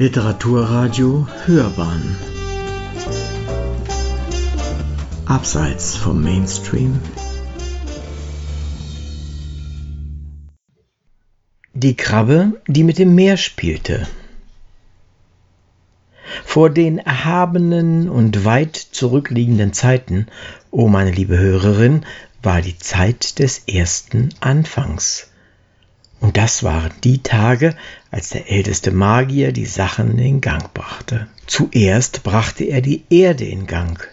Literaturradio Hörbahn. Abseits vom Mainstream. Die Krabbe, die mit dem Meer spielte. Vor den erhabenen und weit zurückliegenden Zeiten, o oh meine liebe Hörerin, war die Zeit des ersten Anfangs. Und das waren die Tage, als der älteste Magier die Sachen in Gang brachte. Zuerst brachte er die Erde in Gang,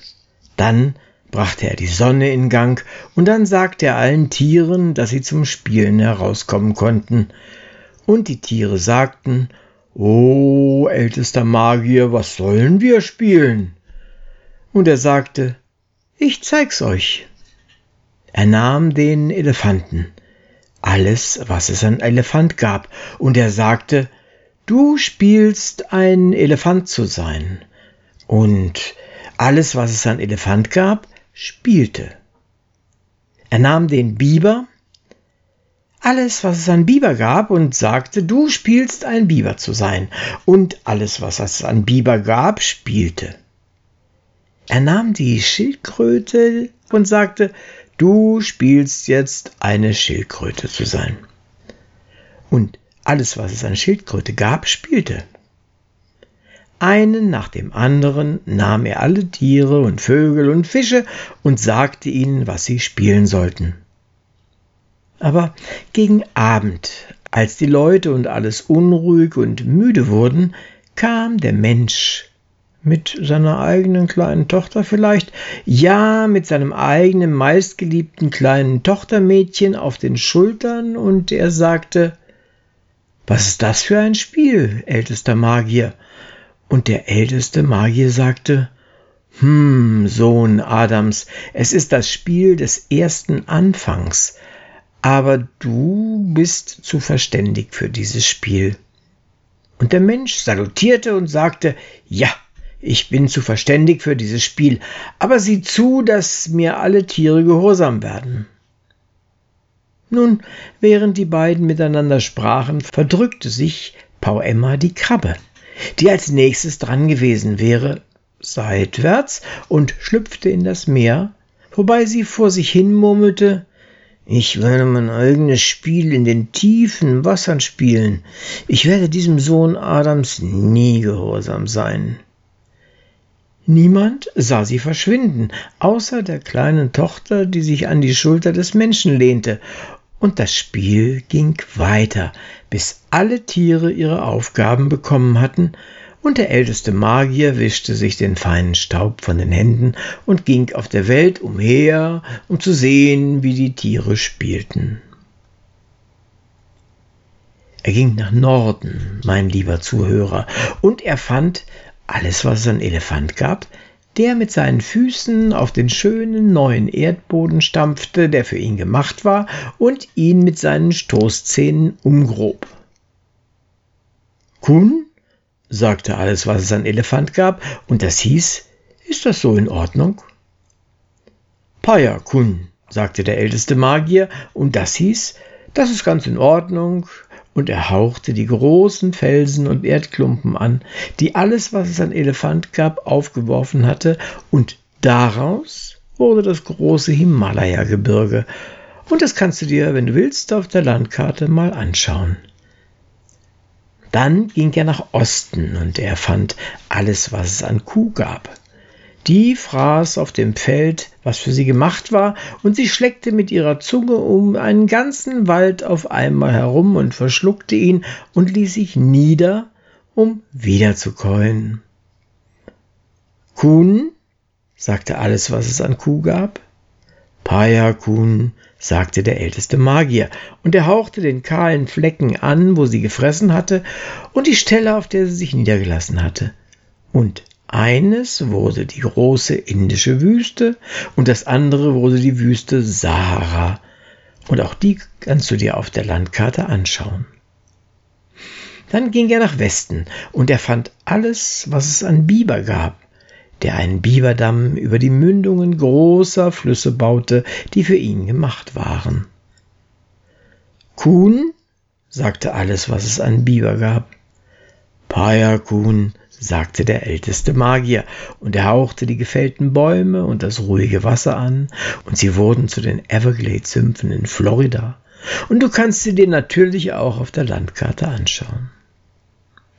dann brachte er die Sonne in Gang, und dann sagte er allen Tieren, dass sie zum Spielen herauskommen konnten. Und die Tiere sagten, O ältester Magier, was sollen wir spielen? Und er sagte, Ich zeig's euch. Er nahm den Elefanten, alles, was es an Elefant gab, und er sagte, Du spielst ein Elefant zu sein. Und alles, was es an Elefant gab, spielte. Er nahm den Biber, alles, was es an Biber gab, und sagte, du spielst ein Biber zu sein. Und alles, was es an Biber gab, spielte. Er nahm die Schildkröte und sagte, Du spielst jetzt eine Schildkröte zu sein. Und alles, was es an Schildkröte gab, spielte. Einen nach dem anderen nahm er alle Tiere und Vögel und Fische und sagte ihnen, was sie spielen sollten. Aber gegen Abend, als die Leute und alles unruhig und müde wurden, kam der Mensch mit seiner eigenen kleinen Tochter vielleicht, ja, mit seinem eigenen meistgeliebten kleinen Tochtermädchen auf den Schultern, und er sagte Was ist das für ein Spiel, ältester Magier? Und der älteste Magier sagte Hm, Sohn Adams, es ist das Spiel des ersten Anfangs, aber du bist zu verständig für dieses Spiel. Und der Mensch salutierte und sagte Ja, ich bin zu verständig für dieses Spiel, aber sieh zu, dass mir alle Tiere gehorsam werden. Nun, während die beiden miteinander sprachen, verdrückte sich Pau Emma die Krabbe, die als nächstes dran gewesen wäre, seitwärts und schlüpfte in das Meer, wobei sie vor sich hin murmelte, ich werde mein eigenes Spiel in den tiefen Wassern spielen. Ich werde diesem Sohn Adams nie gehorsam sein. Niemand sah sie verschwinden, außer der kleinen Tochter, die sich an die Schulter des Menschen lehnte, und das Spiel ging weiter, bis alle Tiere ihre Aufgaben bekommen hatten, und der älteste Magier wischte sich den feinen Staub von den Händen und ging auf der Welt umher, um zu sehen, wie die Tiere spielten. Er ging nach Norden, mein lieber Zuhörer, und er fand alles, was es an Elefant gab, der mit seinen Füßen auf den schönen neuen Erdboden stampfte, der für ihn gemacht war, und ihn mit seinen Stoßzähnen umgrob. Kun, sagte alles, was es an Elefant gab, und das hieß, ist das so in Ordnung? Paya Kun, sagte der älteste Magier, und das hieß, das ist ganz in Ordnung, und er hauchte die großen Felsen und Erdklumpen an, die alles, was es an Elefant gab, aufgeworfen hatte, und daraus wurde das große Himalaya-Gebirge. Und das kannst du dir, wenn du willst, auf der Landkarte mal anschauen. Dann ging er nach Osten und er fand alles, was es an Kuh gab. Die fraß auf dem Feld, was für sie gemacht war, und sie schleckte mit ihrer Zunge um einen ganzen Wald auf einmal herum und verschluckte ihn und ließ sich nieder, um wiederzukäuen. Kuhn, sagte alles, was es an Kuh gab. Paya Kuhn, sagte der älteste Magier, und er hauchte den kahlen Flecken an, wo sie gefressen hatte, und die Stelle, auf der sie sich niedergelassen hatte. Und eines wurde die große indische Wüste und das andere wurde die Wüste Sahara. Und auch die kannst du dir auf der Landkarte anschauen. Dann ging er nach Westen und er fand alles, was es an Biber gab, der einen Biberdamm über die Mündungen großer Flüsse baute, die für ihn gemacht waren. Kuhn sagte alles, was es an Biber gab. Payakun, sagte der älteste Magier, und er hauchte die gefällten Bäume und das ruhige Wasser an, und sie wurden zu den Everglades-Sümpfen in Florida, und du kannst sie dir natürlich auch auf der Landkarte anschauen.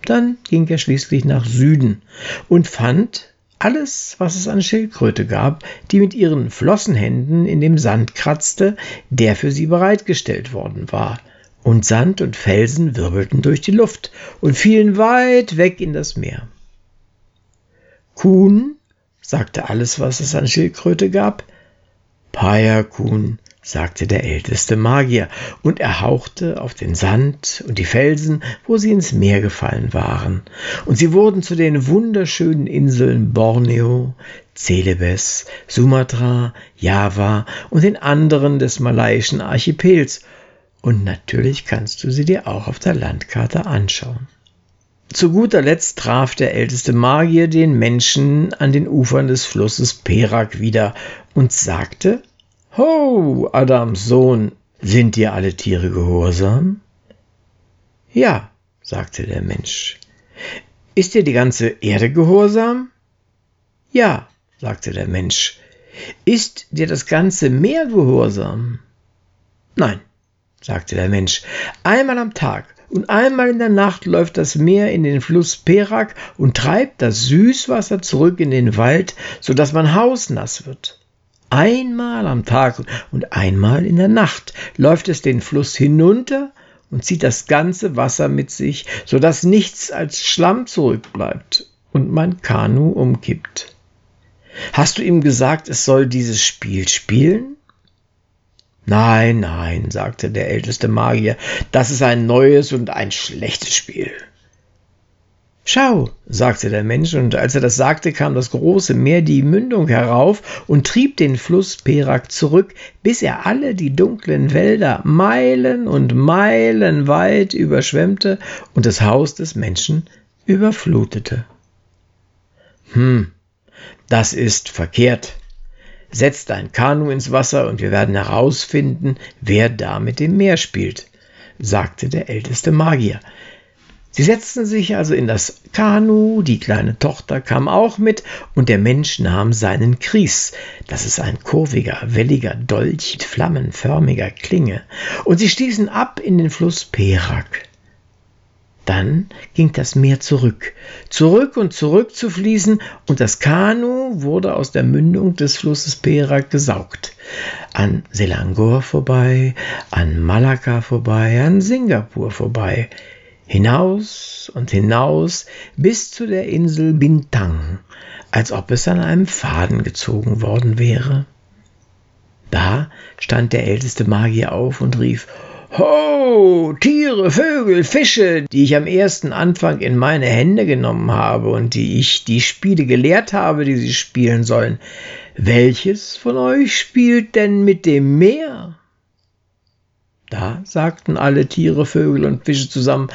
Dann ging er schließlich nach Süden und fand alles, was es an Schildkröte gab, die mit ihren Flossenhänden in dem Sand kratzte, der für sie bereitgestellt worden war, und Sand und Felsen wirbelten durch die Luft und fielen weit weg in das Meer. Kuhn, sagte alles, was es an Schildkröte gab. Paya Kuhn, sagte der älteste Magier, und er hauchte auf den Sand und die Felsen, wo sie ins Meer gefallen waren, und sie wurden zu den wunderschönen Inseln Borneo, Celebes, Sumatra, Java und den anderen des malaiischen Archipels, und natürlich kannst du sie dir auch auf der Landkarte anschauen. Zu guter Letzt traf der älteste Magier den Menschen an den Ufern des Flusses Perak wieder und sagte, Ho, Adams Sohn, sind dir alle Tiere gehorsam? Ja, sagte der Mensch. Ist dir die ganze Erde gehorsam? Ja, sagte der Mensch. Ist dir das ganze Meer gehorsam? Nein, sagte der Mensch. Einmal am Tag und einmal in der Nacht läuft das Meer in den Fluss Perak und treibt das Süßwasser zurück in den Wald, so dass man hausnass wird. Einmal am Tag und einmal in der Nacht läuft es den Fluss hinunter und zieht das ganze Wasser mit sich, so dass nichts als Schlamm zurückbleibt und mein Kanu umkippt. Hast du ihm gesagt, es soll dieses Spiel spielen? Nein, nein, sagte der älteste Magier, das ist ein neues und ein schlechtes Spiel. Schau, sagte der Mensch, und als er das sagte, kam das große Meer die Mündung herauf und trieb den Fluss Perak zurück, bis er alle die dunklen Wälder Meilen und Meilen weit überschwemmte und das Haus des Menschen überflutete. Hm, das ist verkehrt. Setz dein Kanu ins Wasser und wir werden herausfinden, wer da mit dem Meer spielt, sagte der älteste Magier. Sie setzten sich also in das Kanu, die kleine Tochter kam auch mit, und der Mensch nahm seinen Kries, das ist ein kurviger, welliger Dolch mit flammenförmiger Klinge, und sie stießen ab in den Fluss Perak. Dann ging das Meer zurück, zurück und zurück zu fließen, und das Kanu wurde aus der Mündung des Flusses Perak gesaugt. An Selangor vorbei, an Malakka vorbei, an Singapur vorbei hinaus und hinaus bis zu der Insel Bintang, als ob es an einem Faden gezogen worden wäre. Da stand der älteste Magier auf und rief Ho, Tiere, Vögel, Fische, die ich am ersten Anfang in meine Hände genommen habe und die ich die Spiele gelehrt habe, die sie spielen sollen. Welches von euch spielt denn mit dem Meer? Da sagten alle Tiere, Vögel und Fische zusammen,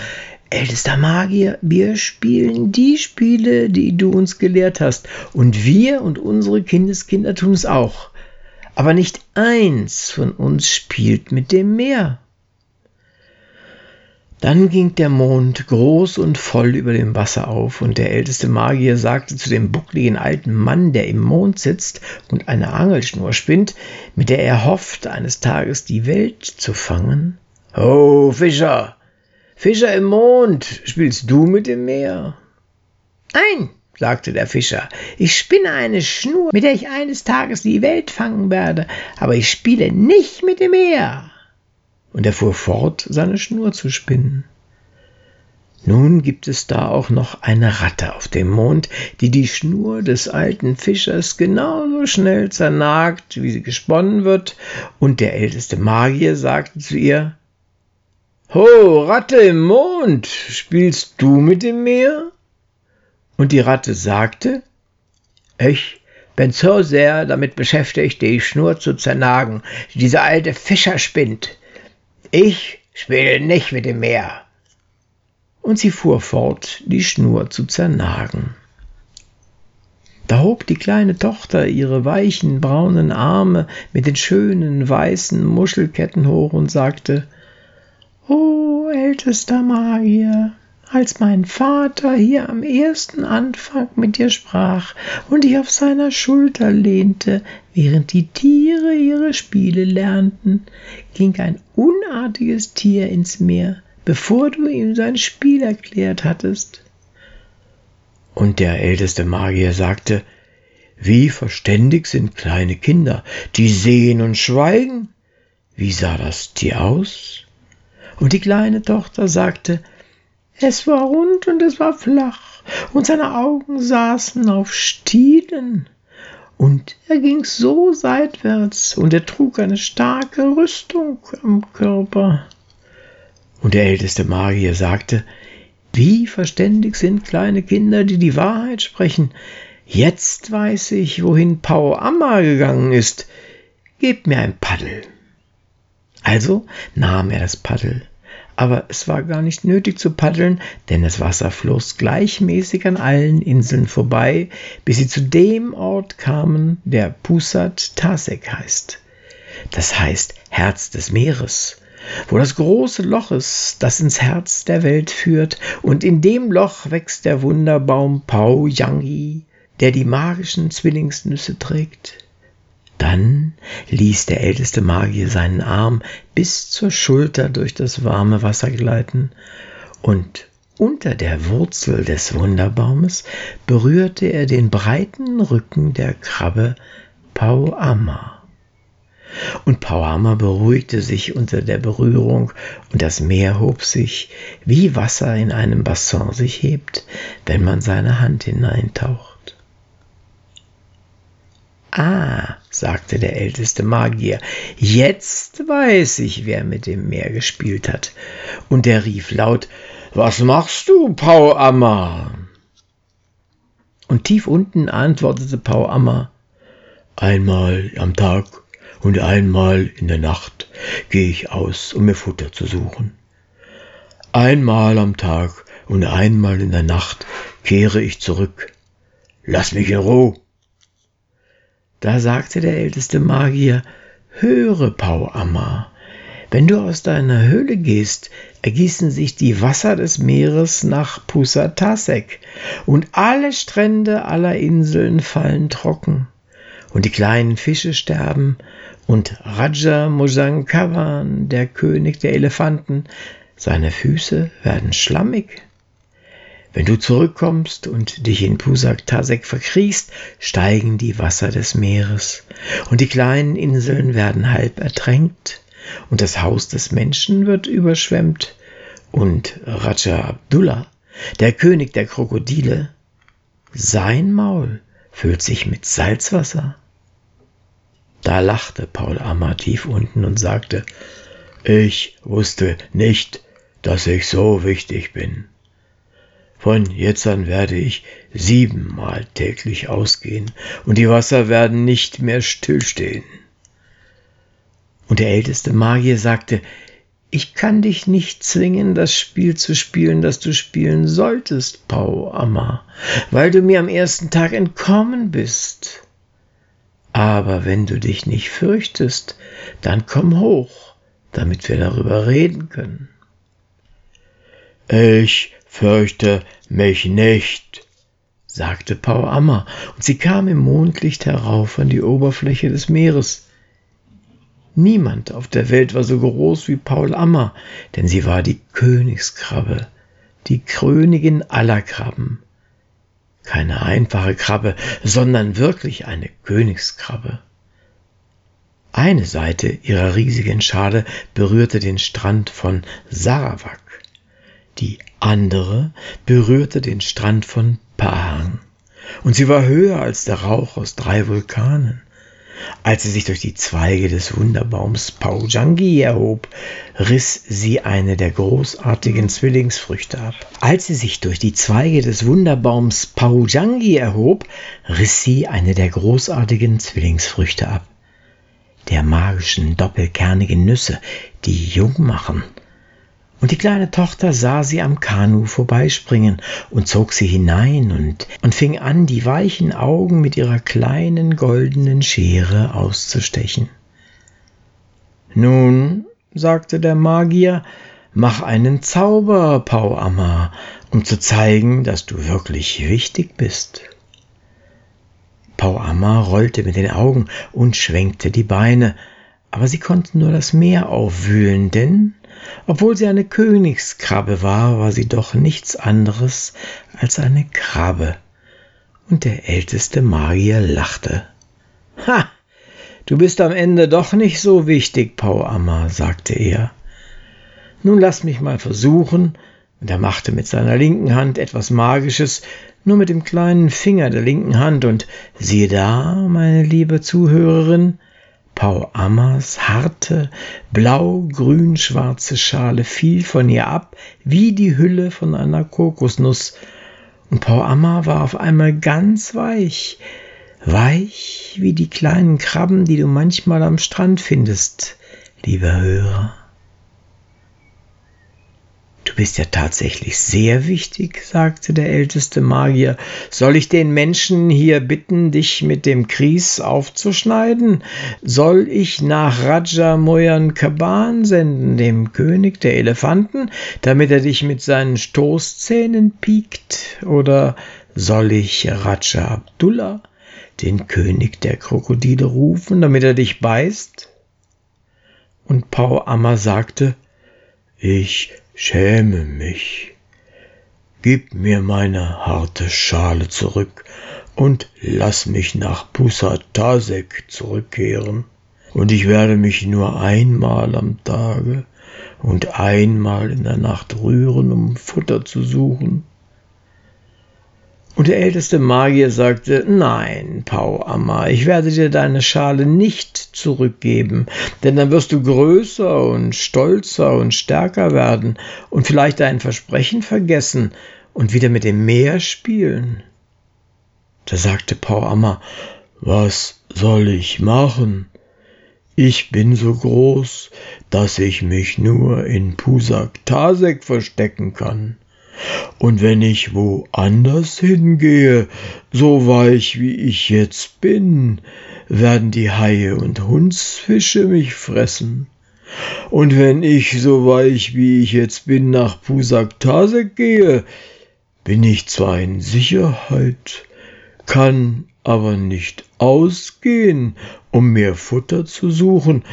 Ältester Magier, wir spielen die Spiele, die du uns gelehrt hast, und wir und unsere Kindeskinder tun es auch. Aber nicht eins von uns spielt mit dem Meer. Dann ging der Mond groß und voll über dem Wasser auf, und der älteste Magier sagte zu dem buckligen alten Mann, der im Mond sitzt und eine Angelschnur spinnt, mit der er hofft, eines Tages die Welt zu fangen. Ho, Fischer! Fischer im Mond, spielst du mit dem Meer? Nein, sagte der Fischer, ich spinne eine Schnur, mit der ich eines Tages die Welt fangen werde, aber ich spiele nicht mit dem Meer und er fuhr fort, seine Schnur zu spinnen. Nun gibt es da auch noch eine Ratte auf dem Mond, die die Schnur des alten Fischers genauso schnell zernagt, wie sie gesponnen wird, und der älteste Magier sagte zu ihr Ho, Ratte im Mond, spielst du mit dem Meer? Und die Ratte sagte Ich bin so sehr damit beschäftigt, die Schnur zu zernagen, die dieser alte Fischer spinnt. Ich spiele nicht mit dem Meer. Und sie fuhr fort, die Schnur zu zernagen. Da hob die kleine Tochter ihre weichen braunen Arme mit den schönen weißen Muschelketten hoch und sagte O ältester Magier, als mein Vater hier am ersten Anfang mit dir sprach und ich auf seiner Schulter lehnte, während die Tiere ihre Spiele lernten, ging ein unartiges Tier ins Meer, bevor du ihm sein Spiel erklärt hattest. Und der älteste Magier sagte, wie verständig sind kleine Kinder, die sehen und schweigen. Wie sah das Tier aus? Und die kleine Tochter sagte, es war rund und es war flach, und seine Augen saßen auf Stielen. Und er ging so seitwärts, und er trug eine starke Rüstung am Körper. Und der älteste Magier sagte, wie verständig sind kleine Kinder, die die Wahrheit sprechen. Jetzt weiß ich, wohin Pau Amma gegangen ist. Gebt mir ein Paddel. Also nahm er das Paddel aber es war gar nicht nötig zu paddeln, denn das Wasser floss gleichmäßig an allen Inseln vorbei, bis sie zu dem Ort kamen, der Pusat Tasek heißt. Das heißt Herz des Meeres, wo das große Loch ist, das ins Herz der Welt führt, und in dem Loch wächst der Wunderbaum Pau Yangi, der die magischen Zwillingsnüsse trägt. Dann ließ der älteste Magier seinen Arm bis zur Schulter durch das warme Wasser gleiten, und unter der Wurzel des Wunderbaumes berührte er den breiten Rücken der Krabbe Pauama. Und Pauama beruhigte sich unter der Berührung, und das Meer hob sich, wie Wasser in einem Bassin sich hebt, wenn man seine Hand hineintaucht. Ah, sagte der älteste Magier, jetzt weiß ich, wer mit dem Meer gespielt hat. Und er rief laut, Was machst du, Pau Amma? Und tief unten antwortete Pau Amma, Einmal am Tag und einmal in der Nacht gehe ich aus, um mir Futter zu suchen. Einmal am Tag und einmal in der Nacht kehre ich zurück. Lass mich in Ruhe. Da sagte der älteste Magier, Höre, Pauamma, wenn du aus deiner Höhle gehst, ergießen sich die Wasser des Meeres nach Pusatasek, und alle Strände aller Inseln fallen trocken, und die kleinen Fische sterben, und Raja Mojankawan, der König der Elefanten, seine Füße werden schlammig. Wenn du zurückkommst und dich in Pusak Tasek verkriechst, steigen die Wasser des Meeres, und die kleinen Inseln werden halb ertränkt, und das Haus des Menschen wird überschwemmt, und Raja Abdullah, der König der Krokodile, sein Maul füllt sich mit Salzwasser. Da lachte Paul Ammer tief unten und sagte, ich wusste nicht, dass ich so wichtig bin. Von jetzt an werde ich siebenmal täglich ausgehen, und die Wasser werden nicht mehr stillstehen. Und der älteste Magier sagte, ich kann dich nicht zwingen, das Spiel zu spielen, das du spielen solltest, Pau Amma, weil du mir am ersten Tag entkommen bist. Aber wenn du dich nicht fürchtest, dann komm hoch, damit wir darüber reden können. Ich Fürchte mich nicht, sagte Pau Amma, und sie kam im Mondlicht herauf an die Oberfläche des Meeres. Niemand auf der Welt war so groß wie Paul Amma, denn sie war die Königskrabbe, die Königin aller Krabben. Keine einfache Krabbe, sondern wirklich eine Königskrabbe. Eine Seite ihrer riesigen Schale berührte den Strand von Sarawak die andere berührte den Strand von Pahang, und sie war höher als der Rauch aus drei Vulkanen. Als sie sich durch die Zweige des Wunderbaums Paujangi erhob, riss sie eine der großartigen Zwillingsfrüchte ab. Als sie sich durch die Zweige des Wunderbaums Paujangi erhob, riss sie eine der großartigen Zwillingsfrüchte ab. Der magischen doppelkernigen Nüsse, die jung machen und die kleine Tochter sah sie am Kanu vorbeispringen und zog sie hinein und, und fing an, die weichen Augen mit ihrer kleinen goldenen Schere auszustechen. Nun, sagte der Magier, mach einen Zauber, Pau Amma, um zu zeigen, dass du wirklich wichtig bist. Pau Amma rollte mit den Augen und schwenkte die Beine, aber sie konnten nur das Meer aufwühlen, denn obwohl sie eine Königskrabbe war, war sie doch nichts anderes als eine Krabbe. Und der älteste Magier lachte. Ha! Du bist am Ende doch nicht so wichtig, Pau Amma, sagte er. Nun lass mich mal versuchen, und er machte mit seiner linken Hand etwas Magisches, nur mit dem kleinen Finger der linken Hand, und siehe da, meine liebe Zuhörerin, Pau Ammas harte, blau-grün-schwarze Schale fiel von ihr ab, wie die Hülle von einer Kokosnuss, und Pau Amma war auf einmal ganz weich, weich wie die kleinen Krabben, die du manchmal am Strand findest, lieber Hörer. Du bist ja tatsächlich sehr wichtig, sagte der älteste Magier. Soll ich den Menschen hier bitten, dich mit dem Kries aufzuschneiden? Soll ich nach Raja Moyan Kaban senden, dem König der Elefanten, damit er dich mit seinen Stoßzähnen piekt? Oder soll ich Raja Abdullah, den König der Krokodile, rufen, damit er dich beißt? Und Pau Amma sagte, ich schäme mich. Gib mir meine harte Schale zurück und lass mich nach Pusatasek zurückkehren. Und ich werde mich nur einmal am Tage und einmal in der Nacht rühren, um Futter zu suchen. Und der älteste Magier sagte, Nein, Pau Amma, ich werde dir deine Schale nicht zurückgeben, denn dann wirst du größer und stolzer und stärker werden und vielleicht dein Versprechen vergessen und wieder mit dem Meer spielen. Da sagte Pau Amma, was soll ich machen? Ich bin so groß, dass ich mich nur in Pusak Tasek verstecken kann. Und wenn ich woanders hingehe, so weich wie ich jetzt bin, werden die Haie und Hundsfische mich fressen. Und wenn ich so weich wie ich jetzt bin nach Pusaktasek gehe, bin ich zwar in Sicherheit, kann aber nicht ausgehen, um mir Futter zu suchen,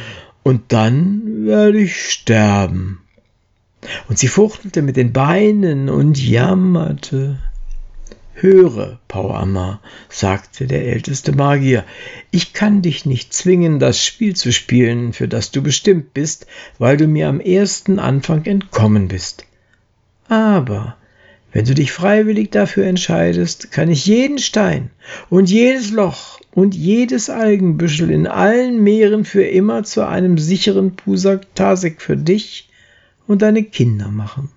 und dann werde ich sterben. Und sie fuchtelte mit den Beinen und jammerte. Höre, Pauamma, sagte der älteste Magier, ich kann dich nicht zwingen, das Spiel zu spielen, für das du bestimmt bist, weil du mir am ersten Anfang entkommen bist. Aber wenn du dich freiwillig dafür entscheidest, kann ich jeden Stein und jedes Loch und jedes Algenbüschel in allen Meeren für immer zu einem sicheren Pusak Tasek für dich und deine Kinder machen.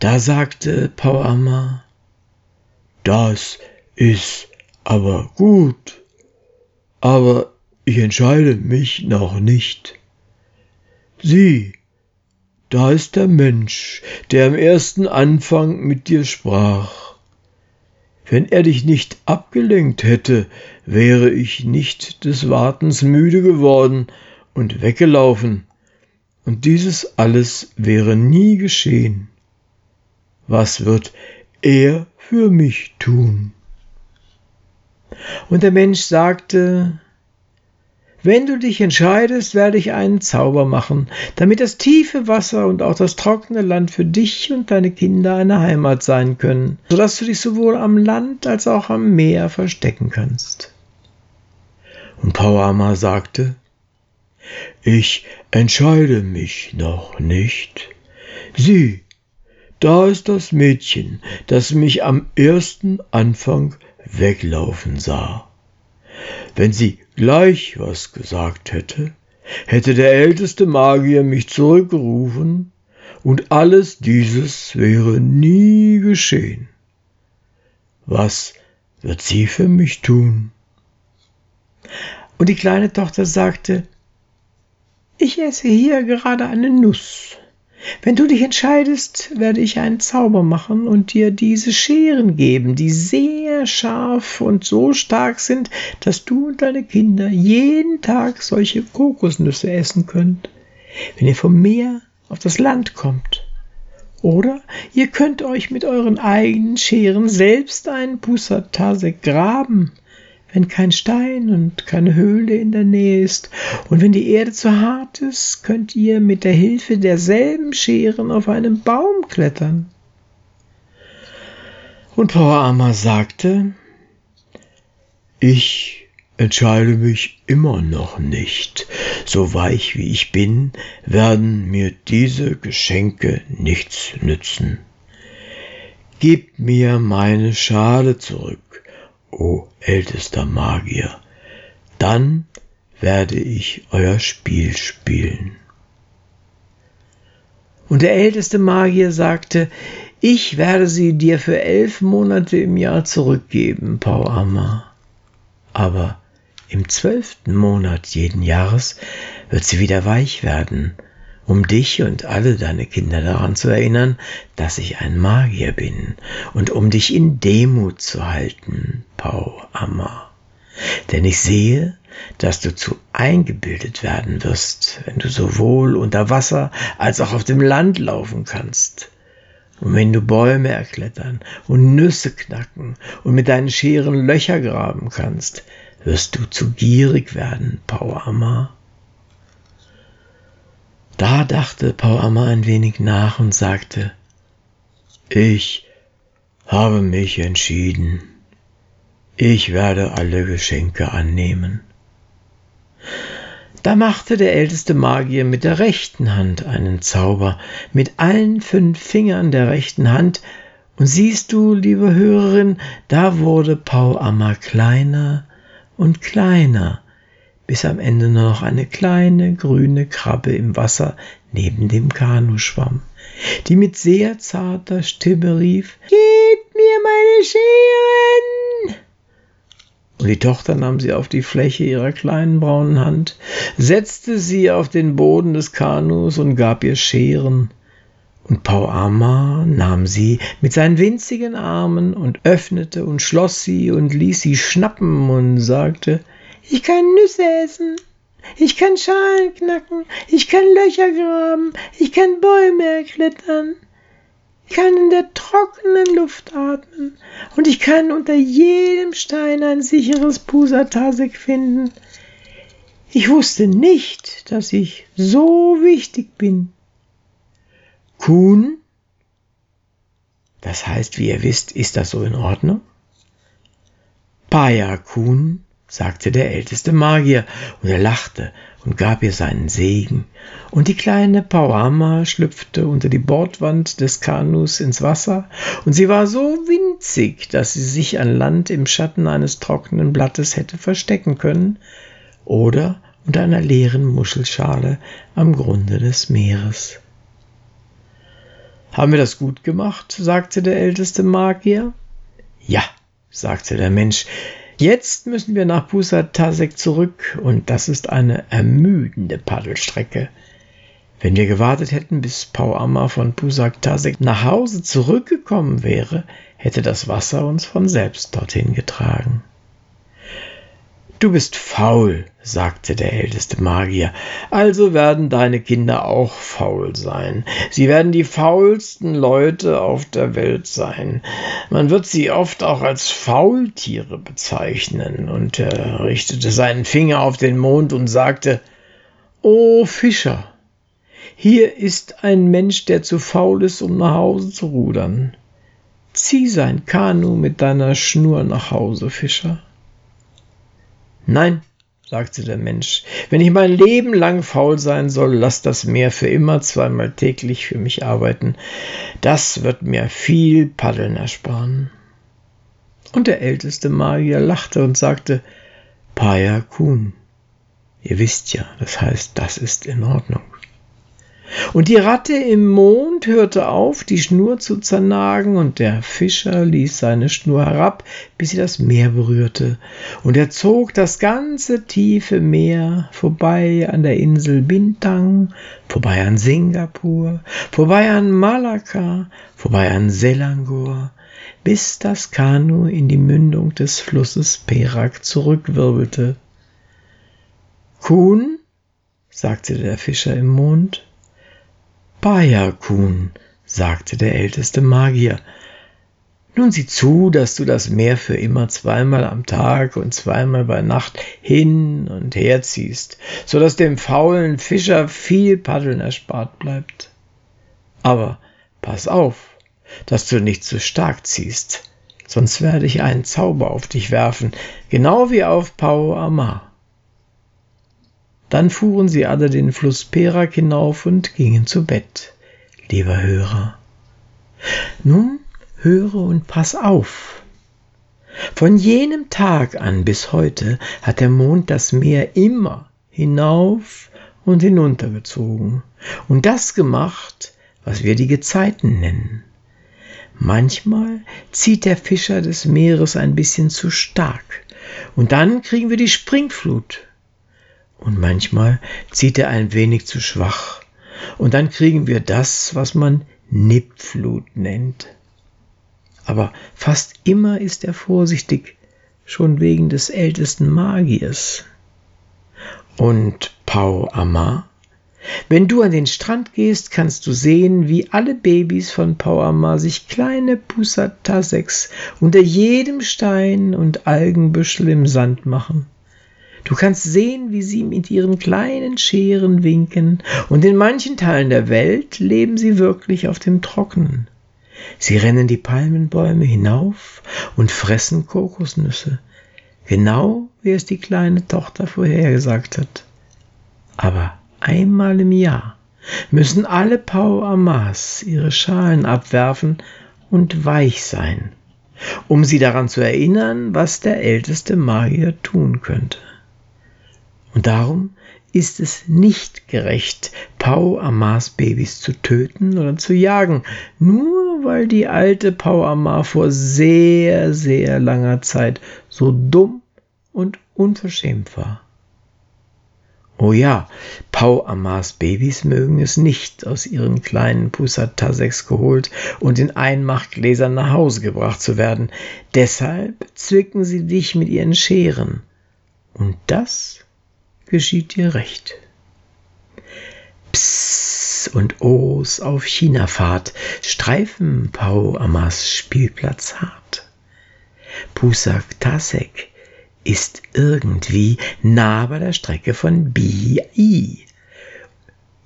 Da sagte Pauama, das ist aber gut, aber ich entscheide mich noch nicht. Sieh, da ist der Mensch, der am ersten Anfang mit dir sprach. Wenn er dich nicht abgelenkt hätte, wäre ich nicht des Wartens müde geworden und weggelaufen und dieses alles wäre nie geschehen. Was wird er für mich tun? Und der Mensch sagte, wenn du dich entscheidest, werde ich einen Zauber machen, damit das tiefe Wasser und auch das trockene Land für dich und deine Kinder eine Heimat sein können, sodass du dich sowohl am Land als auch am Meer verstecken kannst. Und Pauama sagte, ich entscheide mich noch nicht. Sieh, da ist das Mädchen, das mich am ersten Anfang weglaufen sah. Wenn sie gleich was gesagt hätte, hätte der älteste Magier mich zurückgerufen, und alles dieses wäre nie geschehen. Was wird sie für mich tun? Und die kleine Tochter sagte, ich esse hier gerade eine Nuss. Wenn du dich entscheidest, werde ich einen Zauber machen und dir diese Scheren geben, die sehr scharf und so stark sind, dass du und deine Kinder jeden Tag solche Kokosnüsse essen könnt. Wenn ihr vom Meer auf das Land kommt. Oder ihr könnt euch mit euren eigenen Scheren selbst einen Pusatase graben, wenn kein Stein und keine Höhle in der Nähe ist. Und wenn die Erde zu hart ist, könnt ihr mit der Hilfe derselben Scheren auf einen Baum klettern. Und Power sagte, ich entscheide mich immer noch nicht. So weich wie ich bin, werden mir diese Geschenke nichts nützen. Gib mir meine Schale zurück, o ältester Magier, dann werde ich euer Spiel spielen. Und der älteste Magier sagte, ich werde sie dir für elf Monate im Jahr zurückgeben, Pauama. Aber im zwölften Monat jeden Jahres wird sie wieder weich werden, um dich und alle deine Kinder daran zu erinnern, dass ich ein Magier bin und um dich in Demut zu halten, Pauama. Denn ich sehe, dass du zu eingebildet werden wirst, wenn du sowohl unter Wasser als auch auf dem Land laufen kannst. Und wenn du Bäume erklettern und Nüsse knacken und mit deinen Scheren Löcher graben kannst, wirst du zu gierig werden, Pauama. Da dachte Pauama ein wenig nach und sagte, ich habe mich entschieden. Ich werde alle Geschenke annehmen. Da machte der älteste Magier mit der rechten Hand einen Zauber, mit allen fünf Fingern der rechten Hand, und siehst du, liebe Hörerin, da wurde Paul Amma kleiner und kleiner, bis am Ende nur noch eine kleine grüne Krabbe im Wasser neben dem Kanu schwamm, die mit sehr zarter Stimme rief, Gebt mir meine Scheren! Und die Tochter nahm sie auf die Fläche ihrer kleinen braunen Hand, setzte sie auf den Boden des Kanus und gab ihr Scheren. Und Pauama nahm sie mit seinen winzigen Armen und öffnete und schloss sie und ließ sie schnappen und sagte, ich kann Nüsse essen, ich kann Schalen knacken, ich kann Löcher graben, ich kann Bäume erklettern, ich kann in der trockenen Luft atmen. Und ich kann unter jedem Stein ein sicheres Pusatasek finden. Ich wusste nicht, dass ich so wichtig bin. Kuhn, das heißt, wie ihr wisst, ist das so in Ordnung? Paya Kuhn, sagte der älteste Magier, und er lachte und gab ihr seinen Segen, und die kleine Pauama schlüpfte unter die Bordwand des Kanus ins Wasser, und sie war so winzig, dass sie sich an Land im Schatten eines trockenen Blattes hätte verstecken können, oder unter einer leeren Muschelschale am Grunde des Meeres. Haben wir das gut gemacht? sagte der älteste Magier. Ja, sagte der Mensch, Jetzt müssen wir nach Pusatasek zurück und das ist eine ermüdende Paddelstrecke. Wenn wir gewartet hätten, bis Pauama von Pusatasek nach Hause zurückgekommen wäre, hätte das Wasser uns von selbst dorthin getragen. Du bist faul, sagte der älteste Magier, also werden deine Kinder auch faul sein. Sie werden die faulsten Leute auf der Welt sein. Man wird sie oft auch als Faultiere bezeichnen, und er richtete seinen Finger auf den Mond und sagte O Fischer, hier ist ein Mensch, der zu faul ist, um nach Hause zu rudern. Zieh sein Kanu mit deiner Schnur nach Hause, Fischer. Nein, sagte der Mensch, wenn ich mein Leben lang faul sein soll, lass das Meer für immer zweimal täglich für mich arbeiten. Das wird mir viel Paddeln ersparen. Und der älteste Magier lachte und sagte, Paya Kun. Ihr wisst ja, das heißt, das ist in Ordnung. Und die Ratte im Mond hörte auf, die Schnur zu zernagen, und der Fischer ließ seine Schnur herab, bis sie das Meer berührte, und er zog das ganze tiefe Meer vorbei an der Insel Bintang, vorbei an Singapur, vorbei an Malakka, vorbei an Selangor, bis das Kanu in die Mündung des Flusses Perak zurückwirbelte. Kuhn, sagte der Fischer im Mond, Bayerkuhn, sagte der älteste Magier. Nun sieh zu, dass du das Meer für immer zweimal am Tag und zweimal bei Nacht hin und her ziehst, so dass dem faulen Fischer viel Paddeln erspart bleibt. Aber pass auf, dass du nicht zu stark ziehst, sonst werde ich einen Zauber auf dich werfen, genau wie auf Pau Amar. Dann fuhren sie alle den Fluss Perak hinauf und gingen zu Bett, lieber Hörer. Nun höre und pass auf. Von jenem Tag an bis heute hat der Mond das Meer immer hinauf und hinunter gezogen und das gemacht, was wir die Gezeiten nennen. Manchmal zieht der Fischer des Meeres ein bisschen zu stark und dann kriegen wir die Springflut. Und manchmal zieht er ein wenig zu schwach und dann kriegen wir das, was man Nippflut nennt aber fast immer ist er vorsichtig, schon wegen des ältesten Magiers. Und Pau Amma? Wenn du an den Strand gehst, kannst du sehen, wie alle Babys von Pau Amma sich kleine Pusatasex unter jedem Stein und Algenbüschel im Sand machen. Du kannst sehen, wie sie mit ihren kleinen Scheren winken, und in manchen Teilen der Welt leben sie wirklich auf dem Trockenen. Sie rennen die Palmenbäume hinauf und fressen Kokosnüsse, genau wie es die kleine Tochter vorhergesagt hat. Aber einmal im Jahr müssen alle Pau Amas ihre Schalen abwerfen und weich sein, um sie daran zu erinnern, was der älteste Magier tun könnte. Und darum ist es nicht gerecht, Pau Amas Babys zu töten oder zu jagen, nur weil die alte Pau Amar vor sehr, sehr langer Zeit so dumm und unverschämt war. Oh ja, Pau Amars Babys mögen es nicht, aus ihren kleinen Pusatasex geholt und in Einmachgläsern nach Hause gebracht zu werden. Deshalb zwicken sie dich mit ihren Scheren. Und das geschieht dir recht. Psst und O's auf Chinafahrt streifen Pau Amas Spielplatz hart. Pusak Tasek ist irgendwie nah bei der Strecke von BI.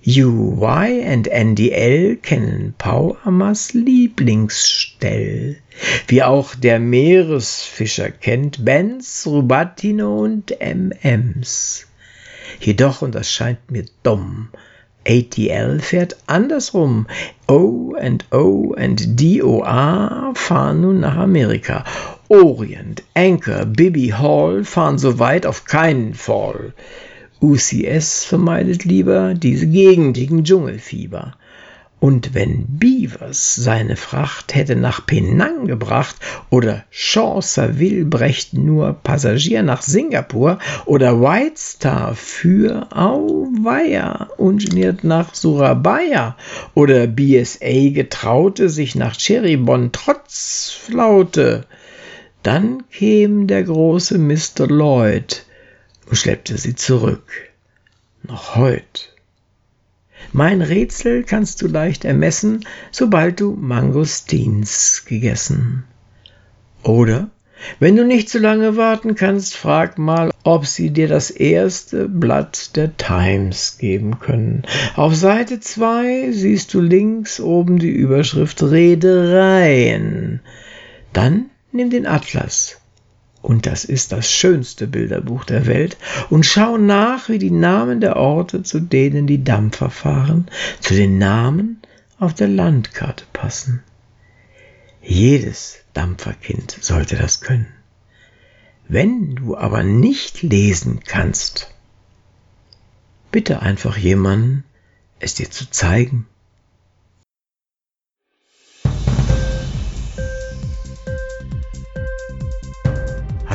UY und NDL kennen Pau Amas Lieblingsstell, wie auch der Meeresfischer kennt Benz, Rubatino und MMs. Jedoch, und das scheint mir dumm, ATL fährt andersrum. O und O und DOA fahren nun nach Amerika. Orient, Anchor, Bibi Hall fahren so weit auf keinen Fall. UCS vermeidet lieber diese Gegend gegen Dschungelfieber. Und wenn Beavers seine Fracht hätte nach Penang gebracht oder Chaucerville brächt nur Passagier nach Singapur oder White Star für Auweia ungeniert nach Surabaya oder BSA getraute sich nach Cherrybon trotz Flaute, dann käme der große Mr. Lloyd und schleppte sie zurück. Noch heut. Mein Rätsel kannst du leicht ermessen, sobald du Mangostins gegessen. Oder, wenn du nicht zu lange warten kannst, frag mal, ob sie dir das erste Blatt der Times geben können. Auf Seite 2 siehst du links oben die Überschrift Redereien. Dann nimm den Atlas und das ist das schönste Bilderbuch der Welt, und schau nach, wie die Namen der Orte, zu denen die Dampfer fahren, zu den Namen auf der Landkarte passen. Jedes Dampferkind sollte das können. Wenn du aber nicht lesen kannst, bitte einfach jemanden, es dir zu zeigen.